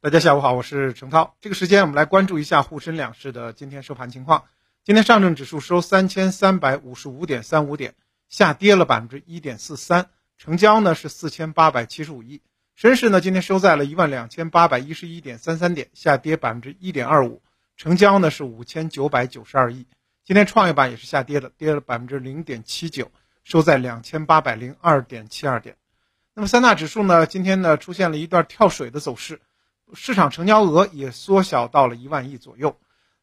大家下午好，我是程涛。这个时间我们来关注一下沪深两市的今天收盘情况。今天上证指数收三千三百五十五点三五点，下跌了百分之一点四三，成交呢是四千八百七十五亿。深市呢今天收在了一万两千八百一十一点三三点，下跌百分之一点二五，成交呢是五千九百九十二亿。今天创业板也是下跌的，跌了百分之零点七九，收在两千八百零二点七二点。那么三大指数呢今天呢出现了一段跳水的走势。市场成交额也缩小到了一万亿左右，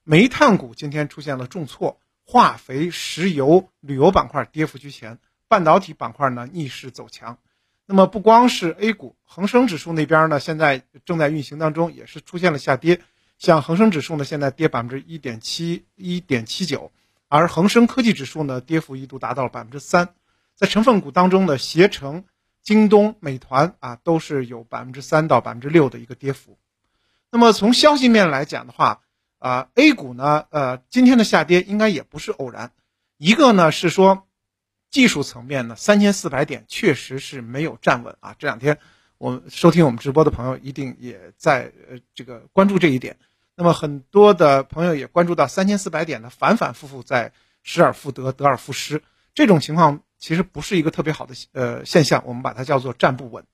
煤炭股今天出现了重挫，化肥、石油、旅游板块跌幅居前，半导体板块呢逆势走强。那么不光是 A 股，恒生指数那边呢现在正在运行当中，也是出现了下跌。像恒生指数呢现在跌百分之一点七一点七九，而恒生科技指数呢跌幅一度达到了百分之三。在成分股当中的携程。京东、美团啊，都是有百分之三到百分之六的一个跌幅。那么从消息面来讲的话，啊，A 股呢，呃，今天的下跌应该也不是偶然。一个呢是说，技术层面呢，三千四百点确实是没有站稳啊。这两天我们收听我们直播的朋友一定也在呃这个关注这一点。那么很多的朋友也关注到三千四百点呢反反复复在失而复得、得而复失这种情况。其实不是一个特别好的呃现象，我们把它叫做站不稳。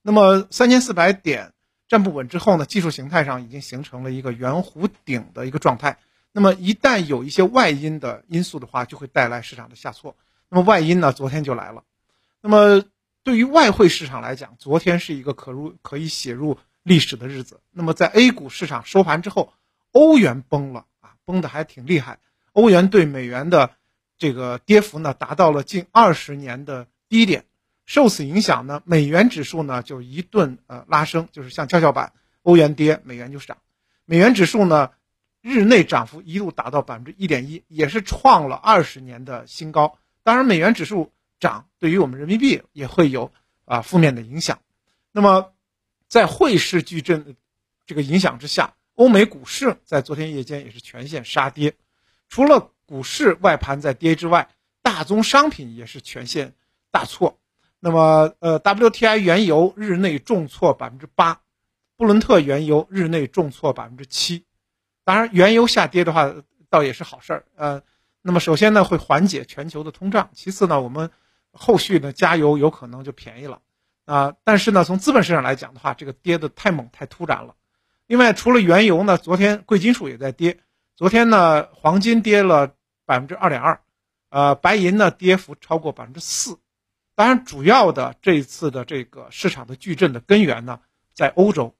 那么三千四百点站不稳之后呢，技术形态上已经形成了一个圆弧顶的一个状态。那么一旦有一些外因的因素的话，就会带来市场的下挫。那么外因呢，昨天就来了。那么对于外汇市场来讲，昨天是一个可入可以写入历史的日子。那么在 A 股市场收盘之后，欧元崩了啊，崩的还挺厉害。欧元对美元的。这个跌幅呢达到了近二十年的低点，受此影响呢，美元指数呢就一顿呃拉升，就是像跷跷板，欧元跌，美元就涨，美元指数呢日内涨幅一度达到百分之一点一，也是创了二十年的新高。当然，美元指数涨对于我们人民币也会有啊负面的影响。那么，在汇市矩阵这个影响之下，欧美股市在昨天夜间也是全线杀跌，除了。股市外盘在跌之外，大宗商品也是全线大挫。那么，呃，WTI 原油日内重挫百分之八，布伦特原油日内重挫百分之七。当然，原油下跌的话，倒也是好事儿。呃，那么首先呢，会缓解全球的通胀；其次呢，我们后续呢加油有可能就便宜了啊。但是呢，从资本市场来讲的话，这个跌的太猛太突然了。另外，除了原油呢，昨天贵金属也在跌。昨天呢，黄金跌了。百分之二点二，呃，白银呢跌幅超过百分之四，当然，主要的这一次的这个市场的巨震的根源呢，在欧洲。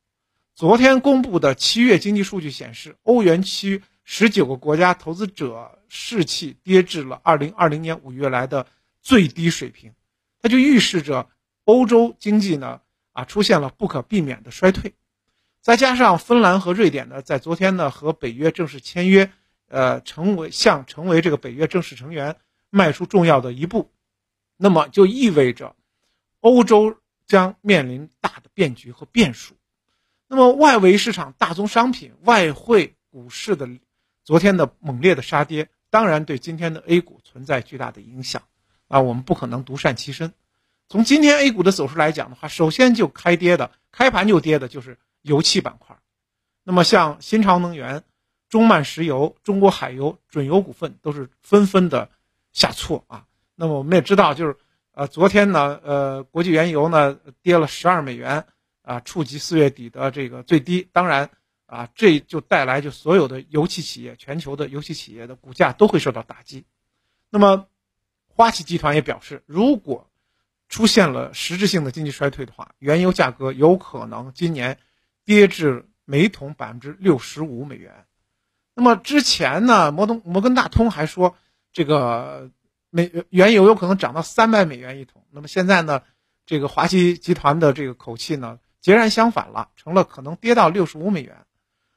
昨天公布的七月经济数据显示，欧元区十九个国家投资者士气跌至了二零二零年五月来的最低水平，它就预示着欧洲经济呢啊出现了不可避免的衰退。再加上芬兰和瑞典呢，在昨天呢和北约正式签约。呃，成为向成为这个北约正式成员迈出重要的一步，那么就意味着欧洲将面临大的变局和变数。那么外围市场、大宗商品、外汇、股市的昨天的猛烈的杀跌，当然对今天的 A 股存在巨大的影响啊。我们不可能独善其身。从今天 A 股的走势来讲的话，首先就开跌的，开盘就跌的就是油气板块。那么像新潮能源。中曼石油、中国海油、准油股份都是纷纷的下挫啊。那么我们也知道，就是呃，昨天呢，呃，国际原油呢跌了十二美元啊，触及四月底的这个最低。当然啊，这就带来就所有的油气企业、全球的油气企业的股价都会受到打击。那么，花旗集团也表示，如果出现了实质性的经济衰退的话，原油价格有可能今年跌至每桶百分之六十五美元。那么之前呢，摩东摩根大通还说，这个美原油有可能涨到三百美元一桶。那么现在呢，这个华西集团的这个口气呢，截然相反了，成了可能跌到六十五美元。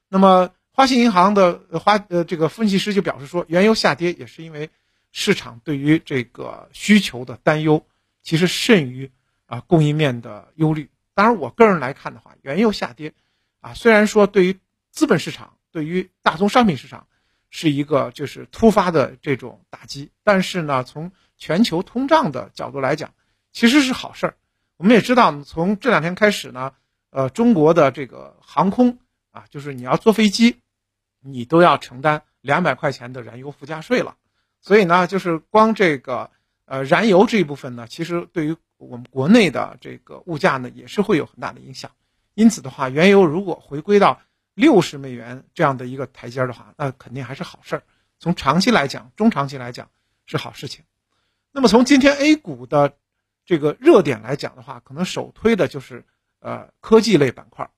那么花旗银行的花呃这个分析师就表示说，原油下跌也是因为市场对于这个需求的担忧，其实甚于啊供应面的忧虑。当然，我个人来看的话，原油下跌，啊虽然说对于资本市场。对于大宗商品市场，是一个就是突发的这种打击，但是呢，从全球通胀的角度来讲，其实是好事儿。我们也知道，从这两天开始呢，呃，中国的这个航空啊，就是你要坐飞机，你都要承担两百块钱的燃油附加税了。所以呢，就是光这个呃燃油这一部分呢，其实对于我们国内的这个物价呢，也是会有很大的影响。因此的话，原油如果回归到六十美元这样的一个台阶的话，那肯定还是好事儿。从长期来讲，中长期来讲是好事情。那么从今天 A 股的这个热点来讲的话，可能首推的就是呃科技类板块，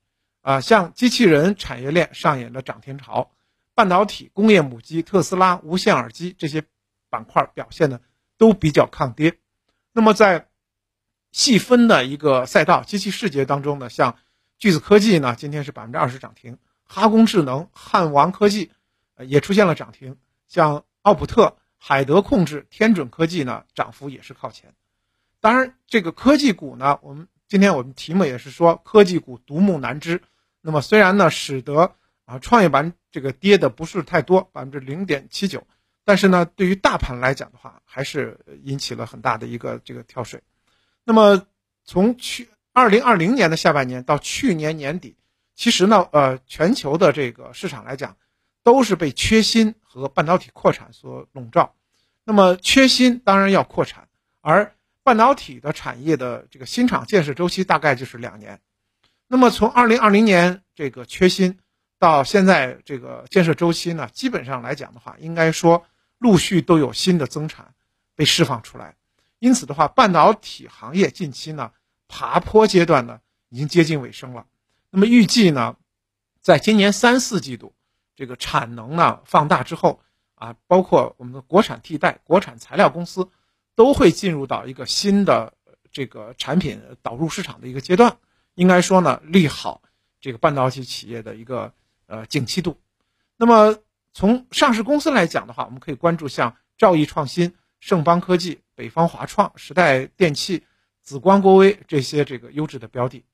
啊，像机器人产业链上演了涨停潮，半导体、工业母机、特斯拉、无线耳机这些板块表现呢都比较抗跌。那么在细分的一个赛道，机器视觉当中呢，像巨子科技呢，今天是百分之二十涨停，哈工智能、汉王科技，呃也出现了涨停，像奥普特。海德控制、天准科技呢，涨幅也是靠前。当然，这个科技股呢，我们今天我们题目也是说科技股独木难支。那么虽然呢，使得啊创业板这个跌的不是太多，百分之零点七九，但是呢，对于大盘来讲的话，还是引起了很大的一个这个跳水。那么从去二零二零年的下半年到去年年底，其实呢，呃，全球的这个市场来讲，都是被缺芯和半导体扩产所笼罩。那么缺芯当然要扩产，而半导体的产业的这个新厂建设周期大概就是两年。那么从二零二零年这个缺芯到现在这个建设周期呢，基本上来讲的话，应该说陆续都有新的增产被释放出来。因此的话，半导体行业近期呢爬坡阶段呢已经接近尾声了。那么预计呢，在今年三四季度这个产能呢放大之后。啊，包括我们的国产替代、国产材料公司，都会进入到一个新的这个产品导入市场的一个阶段。应该说呢，利好这个半导体企业的一个呃景气度。那么从上市公司来讲的话，我们可以关注像兆易创新、盛邦科技、北方华创、时代电器、紫光国微这些这个优质的标的。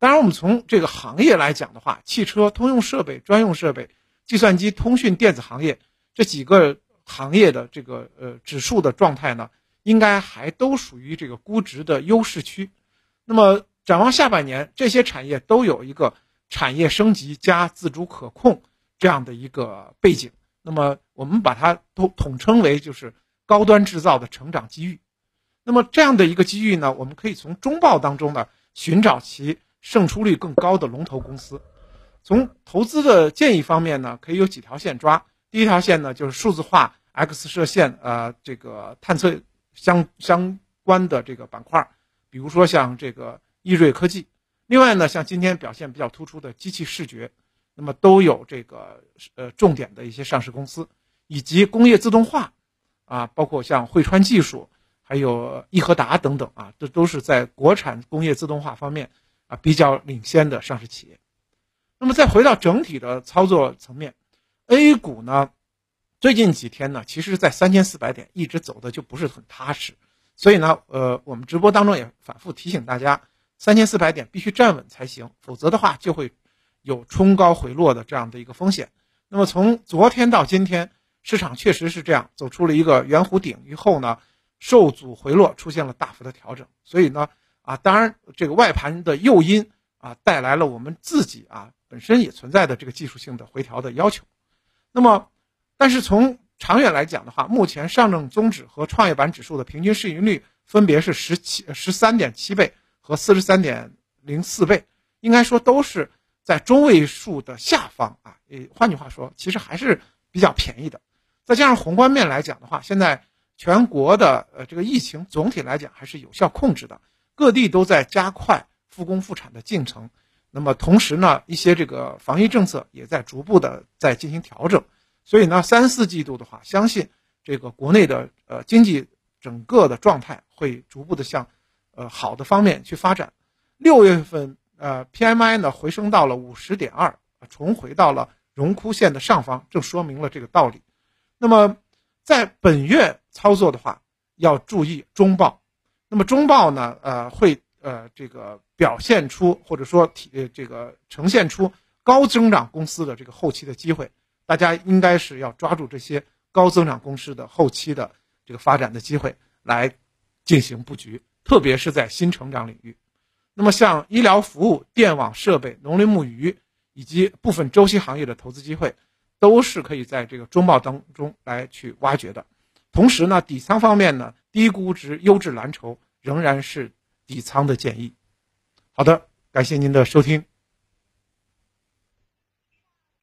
当然，我们从这个行业来讲的话，汽车、通用设备、专用设备、计算机、通讯、电子行业。这几个行业的这个呃指数的状态呢，应该还都属于这个估值的优势区。那么展望下半年，这些产业都有一个产业升级加自主可控这样的一个背景。那么我们把它都统称为就是高端制造的成长机遇。那么这样的一个机遇呢，我们可以从中报当中呢寻找其胜出率更高的龙头公司。从投资的建议方面呢，可以有几条线抓。第一条线呢，就是数字化、X 射线，呃，这个探测相相关的这个板块，比如说像这个易瑞科技。另外呢，像今天表现比较突出的机器视觉，那么都有这个呃重点的一些上市公司，以及工业自动化，啊，包括像汇川技术，还有易和达等等啊，这都是在国产工业自动化方面啊比较领先的上市企业。那么再回到整体的操作层面。A 股呢，最近几天呢，其实，在三千四百点一直走的就不是很踏实，所以呢，呃，我们直播当中也反复提醒大家，三千四百点必须站稳才行，否则的话就会有冲高回落的这样的一个风险。那么从昨天到今天，市场确实是这样，走出了一个圆弧顶以后呢，受阻回落，出现了大幅的调整。所以呢，啊，当然这个外盘的诱因啊，带来了我们自己啊本身也存在的这个技术性的回调的要求。那么，但是从长远来讲的话，目前上证综指和创业板指数的平均市盈率分别是十七十三点七倍和四十三点零四倍，应该说都是在中位数的下方啊。呃，换句话说，其实还是比较便宜的。再加上宏观面来讲的话，现在全国的呃这个疫情总体来讲还是有效控制的，各地都在加快复工复产的进程。那么同时呢，一些这个防疫政策也在逐步的在进行调整，所以呢，三四季度的话，相信这个国内的呃经济整个的状态会逐步的向呃好的方面去发展。六月份呃 PMI 呢回升到了五十点二，重回到了荣枯线的上方，正说明了这个道理。那么在本月操作的话，要注意中报。那么中报呢，呃会。呃，这个表现出或者说体呃这个呈现出高增长公司的这个后期的机会，大家应该是要抓住这些高增长公司的后期的这个发展的机会来进行布局，特别是在新成长领域。那么像医疗服务、电网设备、农林牧渔以及部分周期行业的投资机会，都是可以在这个中报当中来去挖掘的。同时呢，底仓方面呢，低估值、优质蓝筹仍然是底仓的建议。好的，感谢您的收听。